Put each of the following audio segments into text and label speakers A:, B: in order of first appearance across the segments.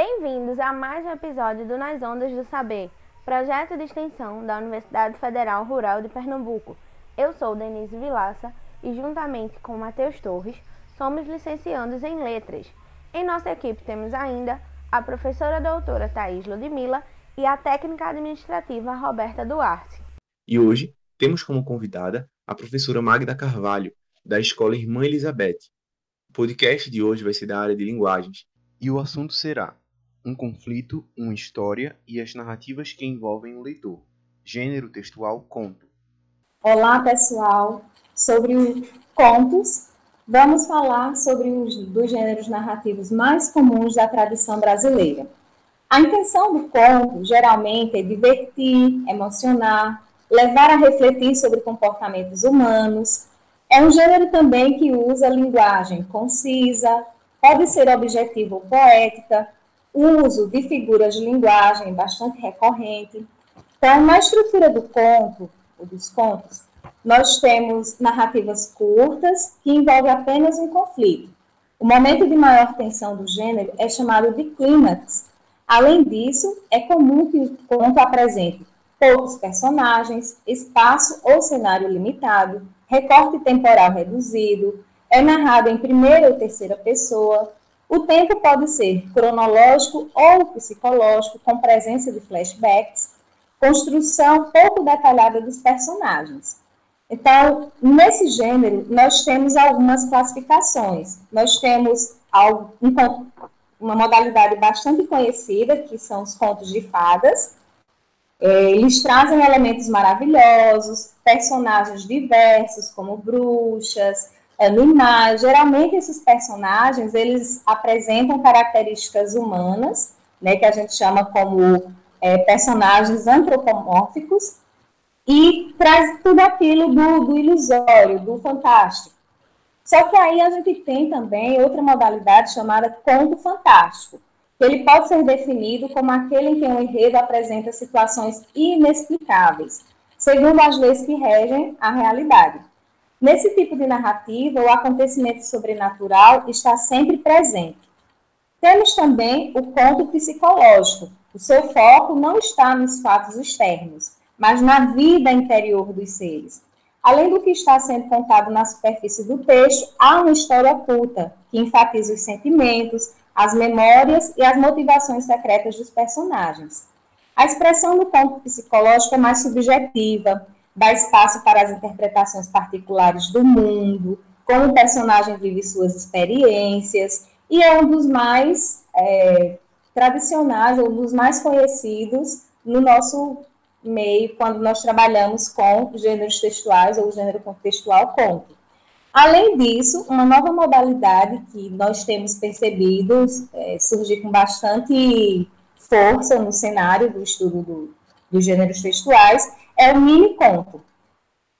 A: Bem-vindos a mais um episódio do Nas Ondas do Saber, projeto de extensão da Universidade Federal Rural de Pernambuco. Eu sou Denise Vilaça e, juntamente com Matheus Torres, somos licenciandos em Letras. Em nossa equipe temos ainda a professora doutora Thais Ludmilla e a técnica administrativa Roberta Duarte.
B: E hoje temos como convidada a professora Magda Carvalho, da Escola Irmã Elizabeth. O podcast de hoje vai ser da área de linguagens e o assunto será um conflito, uma história e as narrativas que envolvem o leitor. Gênero textual conto.
C: Olá, pessoal. Sobre contos, vamos falar sobre os dos gêneros narrativos mais comuns da tradição brasileira. A intenção do conto, geralmente, é divertir, emocionar, levar a refletir sobre comportamentos humanos. É um gênero também que usa linguagem concisa, pode ser objetivo ou poética, uso de figuras de linguagem bastante recorrente. Então, na estrutura do conto, ou dos contos, nós temos narrativas curtas que envolvem apenas um conflito. O momento de maior tensão do gênero é chamado de clímax. Além disso, é comum que o conto apresente poucos personagens, espaço ou cenário limitado, recorte temporal reduzido, é narrado em primeira ou terceira pessoa. O tempo pode ser cronológico ou psicológico, com presença de flashbacks, construção pouco detalhada dos personagens. Então, nesse gênero, nós temos algumas classificações. Nós temos uma modalidade bastante conhecida, que são os contos de fadas, é, eles trazem elementos maravilhosos, personagens diversos, como bruxas, animais. Geralmente esses personagens eles apresentam características humanas, né, que a gente chama como é, personagens antropomórficos, e traz tudo aquilo do, do ilusório, do fantástico. Só que aí a gente tem também outra modalidade chamada conto fantástico, ele pode ser definido como aquele em que um enredo apresenta situações inexplicáveis, segundo as leis que regem a realidade. Nesse tipo de narrativa, o acontecimento sobrenatural está sempre presente. Temos também o conto psicológico. O seu foco não está nos fatos externos, mas na vida interior dos seres. Além do que está sendo contado na superfície do texto, há uma história oculta que enfatiza os sentimentos, as memórias e as motivações secretas dos personagens. A expressão do campo psicológico é mais subjetiva, dá espaço para as interpretações particulares do mundo, como o personagem vive suas experiências, e é um dos mais é, tradicionais, ou dos mais conhecidos no nosso meio, quando nós trabalhamos com gêneros textuais ou gênero contextual conto. Além disso, uma nova modalidade que nós temos percebido é, surgir com bastante força no cenário do estudo do, dos gêneros textuais é o mini-conto.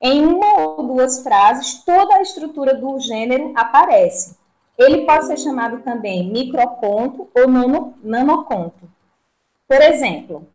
C: Em uma ou duas frases, toda a estrutura do gênero aparece. Ele pode ser chamado também microconto ou nano, nanoconto. Por exemplo,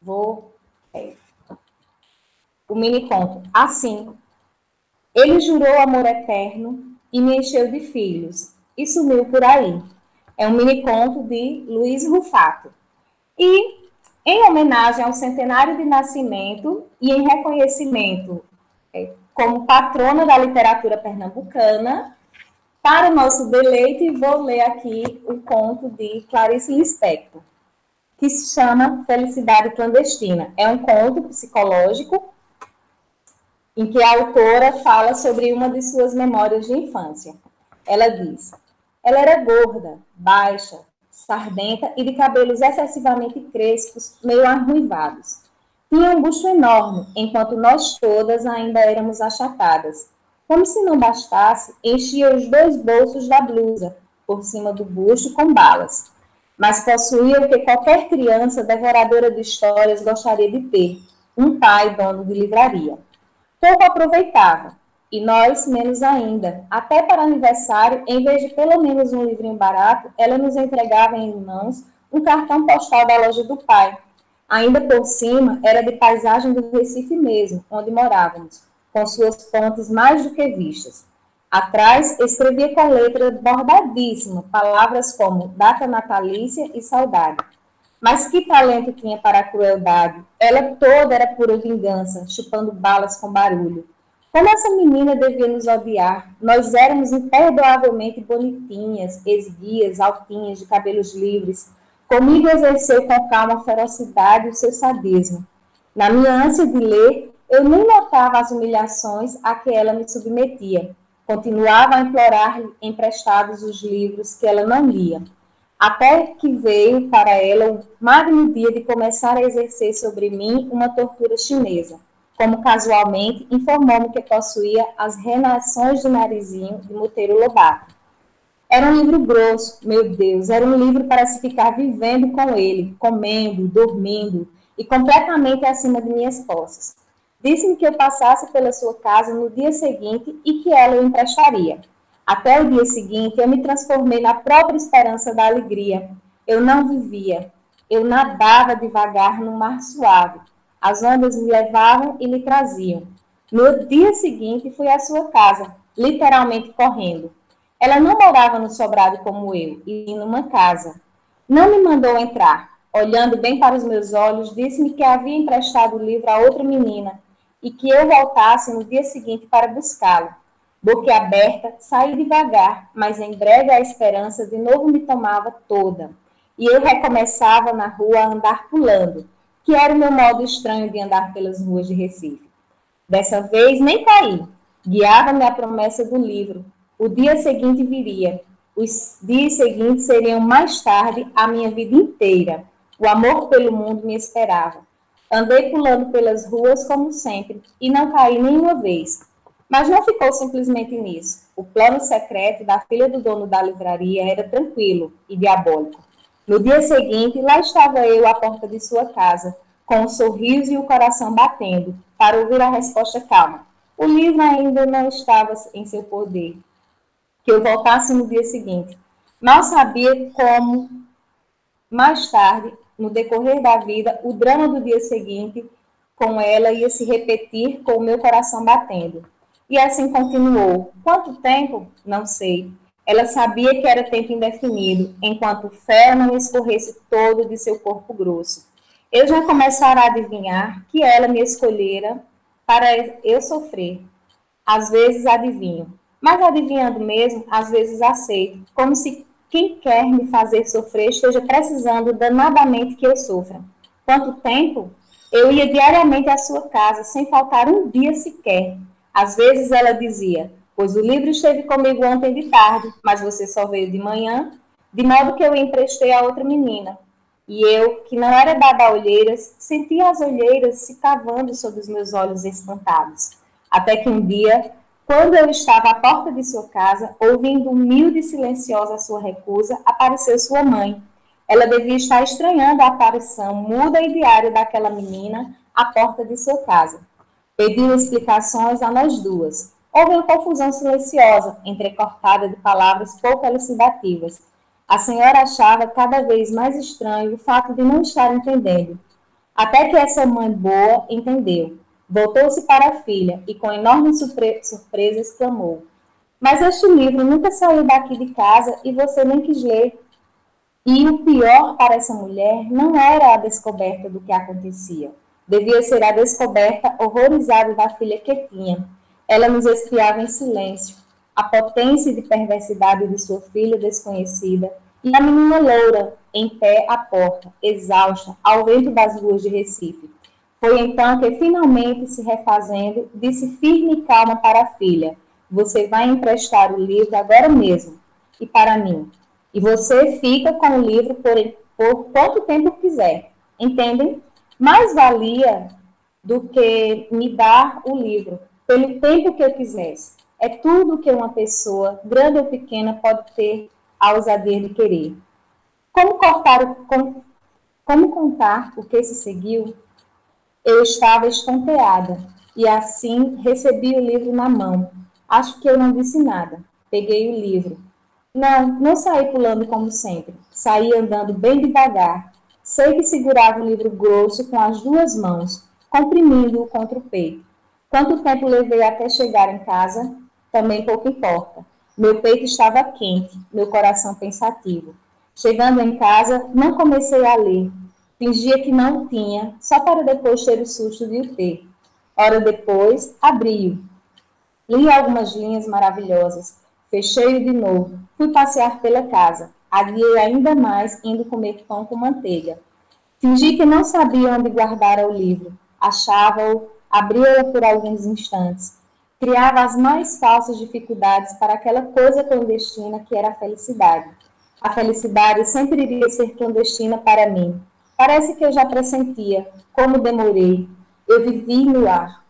C: vou. É, o mini-conto. Assim, ele jurou amor eterno e me encheu de filhos e sumiu por aí. É um mini conto de Luiz Rufato. E em homenagem ao centenário de nascimento e em reconhecimento é, como patrona da literatura pernambucana, para o nosso deleite, vou ler aqui o conto de Clarice Lispector, que se chama Felicidade Clandestina. É um conto psicológico em que a autora fala sobre uma de suas memórias de infância. Ela diz: ela era gorda, baixa, sardenta e de cabelos excessivamente crespos, meio arruivados. Tinha um busto enorme, enquanto nós todas ainda éramos achatadas. Como se não bastasse, enchia os dois bolsos da blusa, por cima do busto, com balas. Mas possuía o que qualquer criança devoradora de histórias gostaria de ter: um pai dono de livraria pouco aproveitava, e nós menos ainda. Até para aniversário, em vez de pelo menos um livrinho barato, ela nos entregava em mãos um cartão postal da loja do pai. Ainda por cima, era de paisagem do Recife mesmo, onde morávamos, com suas pontes mais do que vistas. Atrás, escrevia com letra bordadíssima palavras como data natalícia e saudade. Mas que talento tinha para a crueldade! Ela toda era pura vingança, chupando balas com barulho. Como essa menina devia nos odiar? Nós éramos imperdoavelmente bonitinhas, esguias, altinhas, de cabelos livres. Comigo exerceu com calma ferocidade o seu sadismo. Na minha ânsia de ler, eu nem notava as humilhações a que ela me submetia. Continuava a implorar-lhe emprestados os livros que ela não lia, até que veio para ela o magno dia de começar a exercer sobre mim uma tortura chinesa, como casualmente informou-me que possuía as renações do narizinho de Monteiro Lobato. Era um livro grosso, meu Deus, era um livro para se ficar vivendo com ele, comendo, dormindo e completamente acima de minhas posses. Disse-me que eu passasse pela sua casa no dia seguinte e que ela o emprestaria. Até o dia seguinte, eu me transformei na própria esperança da alegria. Eu não vivia. Eu nadava devagar no mar suave. As ondas me levavam e me traziam. No dia seguinte, fui à sua casa, literalmente correndo. Ela não morava no sobrado como eu, e numa casa. Não me mandou entrar. Olhando bem para os meus olhos, disse-me que havia emprestado o livro a outra menina e que eu voltasse no dia seguinte para buscá-lo. Boca aberta, saí devagar, mas em breve a esperança de novo me tomava toda. E eu recomeçava na rua a andar pulando, que era o meu modo estranho de andar pelas ruas de Recife. Dessa vez nem caí. Guiava-me a promessa do livro. O dia seguinte viria. Os dias seguintes seriam mais tarde a minha vida inteira. O amor pelo mundo me esperava. Andei pulando pelas ruas como sempre e não caí nenhuma vez. Mas não ficou simplesmente nisso. O plano secreto da filha do dono da livraria era tranquilo e diabólico. No dia seguinte, lá estava eu à porta de sua casa, com um sorriso e o coração batendo, para ouvir a resposta calma. O livro ainda não estava em seu poder. Que eu voltasse no dia seguinte. Mal sabia como, mais tarde, no decorrer da vida, o drama do dia seguinte com ela ia se repetir com o meu coração batendo. E assim continuou. Quanto tempo? Não sei. Ela sabia que era tempo indefinido, enquanto o ferro não escorresse todo de seu corpo grosso. Eu já começara a adivinhar que ela me escolhera para eu sofrer. Às vezes adivinho, mas adivinhando mesmo, às vezes aceito, como se quem quer me fazer sofrer esteja precisando danadamente que eu sofra. Quanto tempo? Eu ia diariamente à sua casa, sem faltar um dia sequer. Às vezes ela dizia: Pois o livro esteve comigo ontem de tarde, mas você só veio de manhã, de modo que eu emprestei a outra menina. E eu, que não era dada a olheiras, sentia as olheiras se cavando sob os meus olhos espantados. Até que um dia quando eu estava à porta de sua casa, ouvindo humilde e silenciosa a sua recusa, apareceu sua mãe. Ela devia estar estranhando a aparição muda e diária daquela menina à porta de sua casa. Pediu explicações a nós duas. Houve uma confusão silenciosa, entrecortada de palavras pouco elucidativas. A senhora achava cada vez mais estranho o fato de não estar entendendo. Até que essa mãe boa entendeu. Voltou-se para a filha e, com enorme surpresa, exclamou: Mas este livro nunca saiu daqui de casa e você nem quis ler. E o pior para essa mulher não era a descoberta do que acontecia. Devia ser a descoberta horrorizada da filha que tinha. Ela nos espiava em silêncio. A potência de perversidade de sua filha desconhecida e a menina loura, em pé à porta, exausta, ao vento das ruas de Recife foi então que, finalmente se refazendo, disse firme e calma para a filha: Você vai emprestar o livro agora mesmo, e para mim. E você fica com o livro por, por quanto tempo quiser. Entendem? Mais valia do que me dar o livro, pelo tempo que eu quisesse. É tudo que uma pessoa, grande ou pequena, pode ter a ousadia de querer. Como cortar o, como, contar o que se seguiu eu estava estonteada e assim recebi o livro na mão. Acho que eu não disse nada. Peguei o livro. Não, não saí pulando como sempre. Saí andando bem devagar. Sei que segurava o livro grosso com as duas mãos, comprimindo-o contra o peito. Quanto tempo levei até chegar em casa? também pouco importa. Meu peito estava quente, meu coração pensativo. Chegando em casa, não comecei a ler. Fingia que não tinha, só para depois ter o susto de o ter. Hora depois, abri-o. Li algumas linhas maravilhosas. Fechei-o de novo. Fui passear pela casa. Adiei ainda mais, indo comer pão com manteiga. Fingi que não sabia onde guardara o livro. Achava-o, abria-o por alguns instantes. Criava as mais falsas dificuldades para aquela coisa clandestina que era a felicidade. A felicidade sempre iria ser clandestina para mim. Parece que eu já pressentia, como demorei. Eu vivi no ar.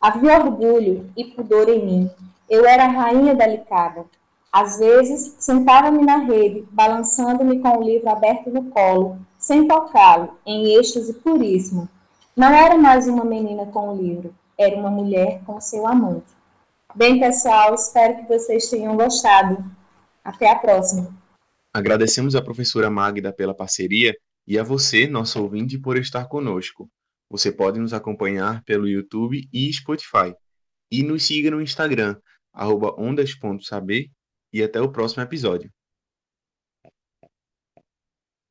C: Havia orgulho e pudor em mim. Eu era a rainha delicada. Às vezes, sentava-me na rede, balançando-me com o livro aberto no colo, sem tocá-lo, em êxtase puríssimo. Não era mais uma menina com o livro, era uma mulher com seu amante. Bem, pessoal, espero que vocês tenham gostado. Até a próxima.
B: Agradecemos à professora Magda pela parceria e a você, nosso ouvinte, por estar conosco. Você pode nos acompanhar pelo YouTube e Spotify. E nos siga no Instagram, ondas.saber e até o próximo episódio.